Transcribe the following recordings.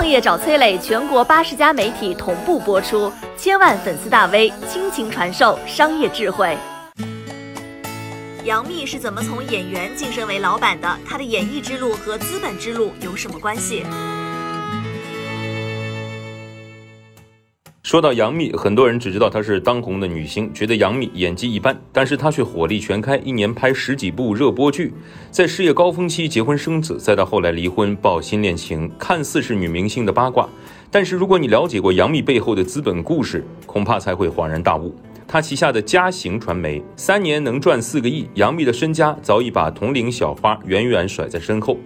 创业找崔磊，全国八十家媒体同步播出，千万粉丝大 V 倾情传授商业智慧。杨幂是怎么从演员晋升为老板的？她的演艺之路和资本之路有什么关系？说到杨幂，很多人只知道她是当红的女星，觉得杨幂演技一般，但是她却火力全开，一年拍十几部热播剧，在事业高峰期结婚生子，再到后来离婚爆新恋情，看似是女明星的八卦，但是如果你了解过杨幂背后的资本故事，恐怕才会恍然大悟。她旗下的嘉行传媒三年能赚四个亿，杨幂的身家早已把同龄小花远远甩在身后。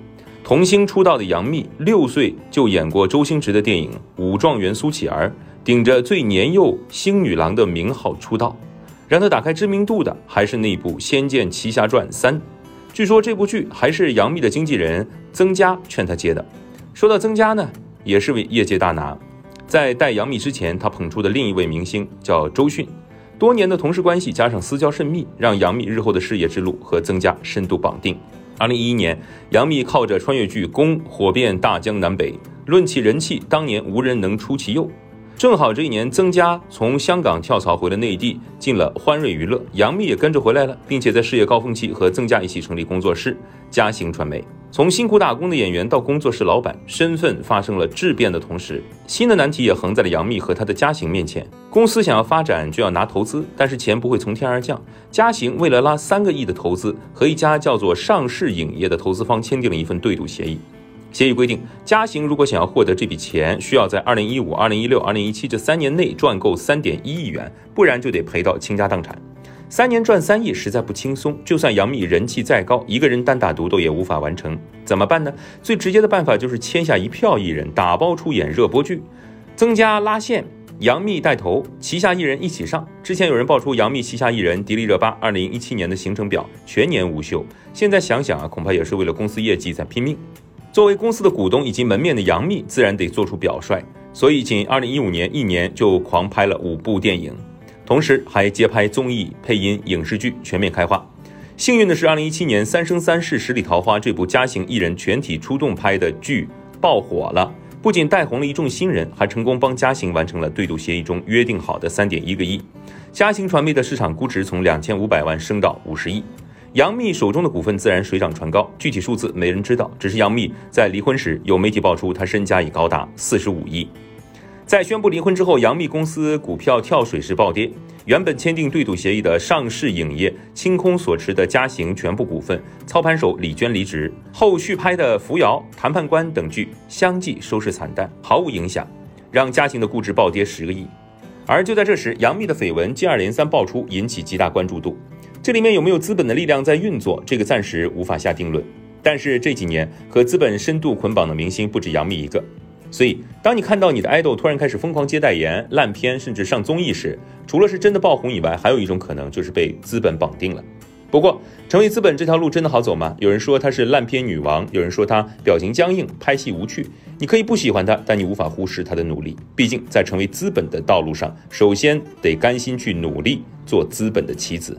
童星出道的杨幂，六岁就演过周星驰的电影《武状元苏乞儿》。顶着最年幼星女郎的名号出道，让她打开知名度的还是那部《仙剑奇侠传三》。据说这部剧还是杨幂的经纪人曾佳劝她接的。说到曾佳呢，也是位业界大拿，在带杨幂之前，他捧出的另一位明星叫周迅。多年的同事关系加上私交甚密，让杨幂日后的事业之路和曾佳深度绑定。二零一一年，杨幂靠着穿越剧《宫》火遍大江南北，论起人气，当年无人能出其右。正好这一年，曾佳从香港跳槽回了内地，进了欢瑞娱乐，杨幂也跟着回来了，并且在事业高峰期和曾佳一起成立工作室嘉行传媒。从辛苦打工的演员到工作室老板，身份发生了质变的同时，新的难题也横在了杨幂和她的嘉行面前。公司想要发展，就要拿投资，但是钱不会从天而降。嘉行为了拉三个亿的投资，和一家叫做上市影业的投资方签订了一份对赌协议。协议规定，嘉行如果想要获得这笔钱，需要在二零一五、二零一六、二零一七这三年内赚够三点一亿元，不然就得赔到倾家荡产。三年赚三亿实在不轻松，就算杨幂人气再高，一个人单打独斗也无法完成。怎么办呢？最直接的办法就是签下一票艺人，打包出演热播剧，增加拉线，杨幂带头，旗下艺人一起上。之前有人爆出杨幂旗下艺人迪丽热巴二零一七年的行程表全年无休，现在想想啊，恐怕也是为了公司业绩在拼命。作为公司的股东以及门面的杨幂，自然得做出表率，所以仅二零一五年一年就狂拍了五部电影，同时还接拍综艺、配音、影视剧，全面开花。幸运的是，二零一七年《三生三世十里桃花》这部嘉行艺人全体出动拍的剧爆火了，不仅带红了一众新人，还成功帮嘉行完成了对赌协议中约定好的三点一个亿。嘉行传媒的市场估值从两千五百万升到五十亿。杨幂手中的股份自然水涨船高，具体数字没人知道。只是杨幂在离婚时，有媒体爆出她身家已高达四十五亿。在宣布离婚之后，杨幂公司股票跳水式暴跌，原本签订对赌协议的上市影业清空所持的嘉行全部股份，操盘手李娟离职，后续拍的《扶摇》《谈判官》等剧相继收视惨淡，毫无影响，让嘉行的估值暴跌十个亿。而就在这时，杨幂的绯闻接二连三爆出，引起极大关注度。这里面有没有资本的力量在运作？这个暂时无法下定论。但是这几年和资本深度捆绑的明星不止杨幂一个，所以当你看到你的爱豆突然开始疯狂接代言、烂片，甚至上综艺时，除了是真的爆红以外，还有一种可能就是被资本绑定了。不过，成为资本这条路真的好走吗？有人说她是烂片女王，有人说她表情僵硬、拍戏无趣。你可以不喜欢她，但你无法忽视她的努力。毕竟在成为资本的道路上，首先得甘心去努力做资本的棋子。